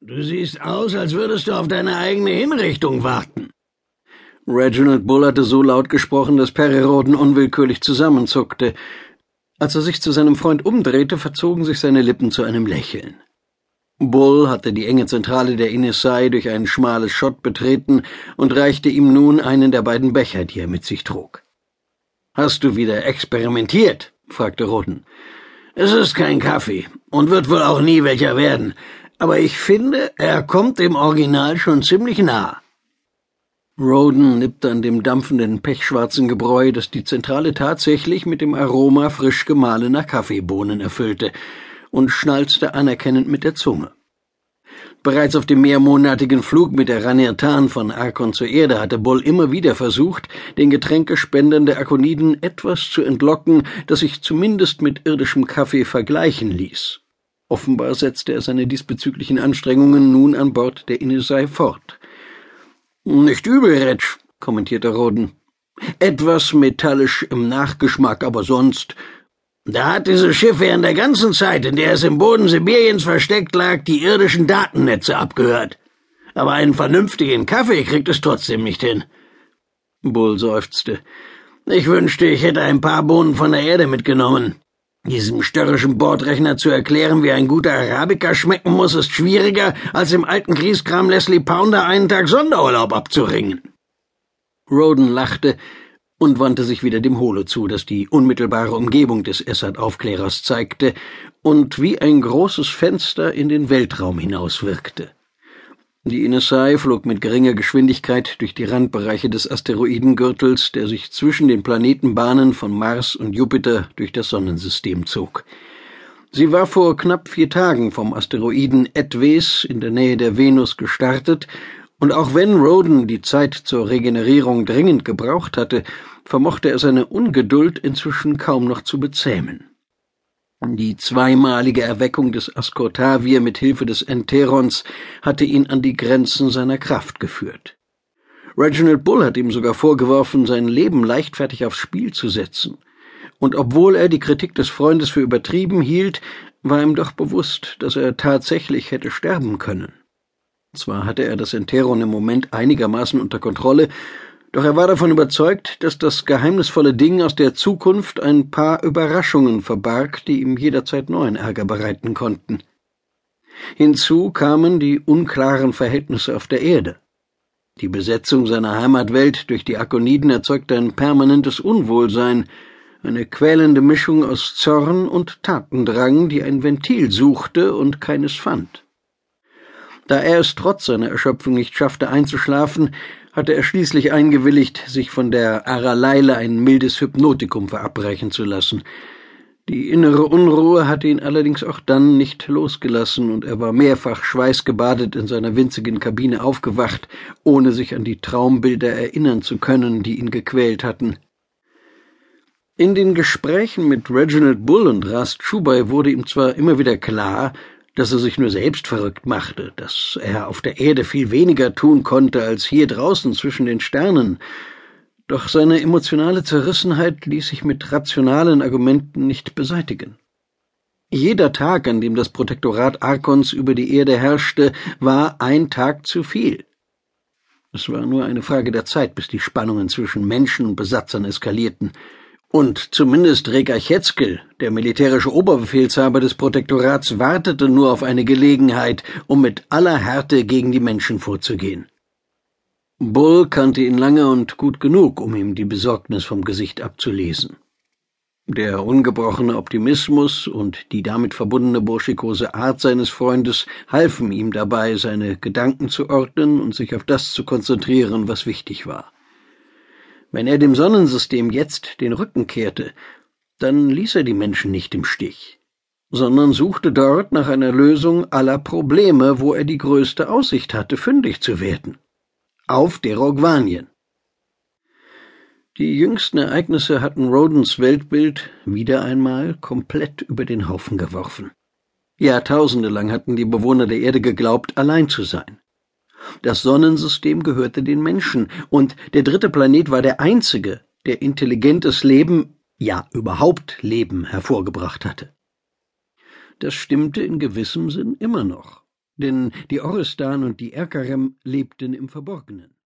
Du siehst aus, als würdest du auf deine eigene Hinrichtung warten. Reginald Bull hatte so laut gesprochen, dass Perry Roden unwillkürlich zusammenzuckte. Als er sich zu seinem Freund umdrehte, verzogen sich seine Lippen zu einem Lächeln. Bull hatte die enge Zentrale der Inisai durch ein schmales Schott betreten und reichte ihm nun einen der beiden Becher, die er mit sich trug. Hast du wieder experimentiert? fragte Roden. Es ist kein Kaffee und wird wohl auch nie welcher werden, aber ich finde, er kommt dem Original schon ziemlich nah. Roden nippte an dem dampfenden, pechschwarzen Gebräu, das die Zentrale tatsächlich mit dem Aroma frisch gemahlener Kaffeebohnen erfüllte, und schnalzte anerkennend mit der Zunge. Bereits auf dem mehrmonatigen Flug mit der Ranirtan von Arkon zur Erde hatte Bull immer wieder versucht, den Getränkespendern der Akoniden etwas zu entlocken, das sich zumindest mit irdischem Kaffee vergleichen ließ. Offenbar setzte er seine diesbezüglichen Anstrengungen nun an Bord der Inisei fort. Nicht übel, Retsch, kommentierte Roden. Etwas metallisch im Nachgeschmack, aber sonst da hat dieses Schiff während der ganzen Zeit, in der es im Boden Sibiriens versteckt lag, die irdischen Datennetze abgehört. Aber einen vernünftigen Kaffee kriegt es trotzdem nicht hin. Bull seufzte. Ich wünschte, ich hätte ein paar Bohnen von der Erde mitgenommen. Diesem störrischen Bordrechner zu erklären, wie ein guter Arabica schmecken muss, ist schwieriger, als im alten Grieskram Leslie Pounder einen Tag Sonderurlaub abzuringen. Roden lachte, und wandte sich wieder dem Holo zu, das die unmittelbare Umgebung des Essad-Aufklärers zeigte und wie ein großes Fenster in den Weltraum hinauswirkte. Die Inesai flog mit geringer Geschwindigkeit durch die Randbereiche des Asteroidengürtels, der sich zwischen den Planetenbahnen von Mars und Jupiter durch das Sonnensystem zog. Sie war vor knapp vier Tagen vom Asteroiden Edwes in der Nähe der Venus gestartet und auch wenn Roden die Zeit zur Regenerierung dringend gebraucht hatte, vermochte er seine Ungeduld inzwischen kaum noch zu bezähmen. Die zweimalige Erweckung des Ascotavir mit Hilfe des Enterons hatte ihn an die Grenzen seiner Kraft geführt. Reginald Bull hat ihm sogar vorgeworfen, sein Leben leichtfertig aufs Spiel zu setzen. Und obwohl er die Kritik des Freundes für übertrieben hielt, war ihm doch bewusst, dass er tatsächlich hätte sterben können. Zwar hatte er das Enteron im Moment einigermaßen unter Kontrolle, doch er war davon überzeugt, dass das geheimnisvolle Ding aus der Zukunft ein paar Überraschungen verbarg, die ihm jederzeit neuen Ärger bereiten konnten. Hinzu kamen die unklaren Verhältnisse auf der Erde. Die Besetzung seiner Heimatwelt durch die Akoniden erzeugte ein permanentes Unwohlsein, eine quälende Mischung aus Zorn und Tatendrang, die ein Ventil suchte und keines fand. Da er es trotz seiner Erschöpfung nicht schaffte einzuschlafen, hatte er schließlich eingewilligt, sich von der Araleile ein mildes Hypnotikum verabreichen zu lassen. Die innere Unruhe hatte ihn allerdings auch dann nicht losgelassen, und er war mehrfach schweißgebadet in seiner winzigen Kabine aufgewacht, ohne sich an die Traumbilder erinnern zu können, die ihn gequält hatten. In den Gesprächen mit Reginald Bull und Rast Schubai wurde ihm zwar immer wieder klar, dass er sich nur selbst verrückt machte, dass er auf der Erde viel weniger tun konnte als hier draußen zwischen den Sternen, doch seine emotionale Zerrissenheit ließ sich mit rationalen Argumenten nicht beseitigen. Jeder Tag, an dem das Protektorat Arkons über die Erde herrschte, war ein Tag zu viel. Es war nur eine Frage der Zeit, bis die Spannungen zwischen Menschen und Besatzern eskalierten, und zumindest Reka Chetzkel, der militärische Oberbefehlshaber des Protektorats, wartete nur auf eine Gelegenheit, um mit aller Härte gegen die Menschen vorzugehen. Bull kannte ihn lange und gut genug, um ihm die Besorgnis vom Gesicht abzulesen. Der ungebrochene Optimismus und die damit verbundene burschikose Art seines Freundes halfen ihm dabei, seine Gedanken zu ordnen und sich auf das zu konzentrieren, was wichtig war. Wenn er dem Sonnensystem jetzt den Rücken kehrte, dann ließ er die Menschen nicht im Stich, sondern suchte dort nach einer Lösung aller Probleme, wo er die größte Aussicht hatte, fündig zu werden. Auf Derogvanien. Die jüngsten Ereignisse hatten Rodens Weltbild wieder einmal komplett über den Haufen geworfen. Jahrtausende lang hatten die Bewohner der Erde geglaubt, allein zu sein. Das Sonnensystem gehörte den Menschen, und der dritte Planet war der einzige, der intelligentes Leben, ja überhaupt Leben hervorgebracht hatte. Das stimmte in gewissem Sinn immer noch. denn die Orrestan und die Erkarem lebten im Verborgenen.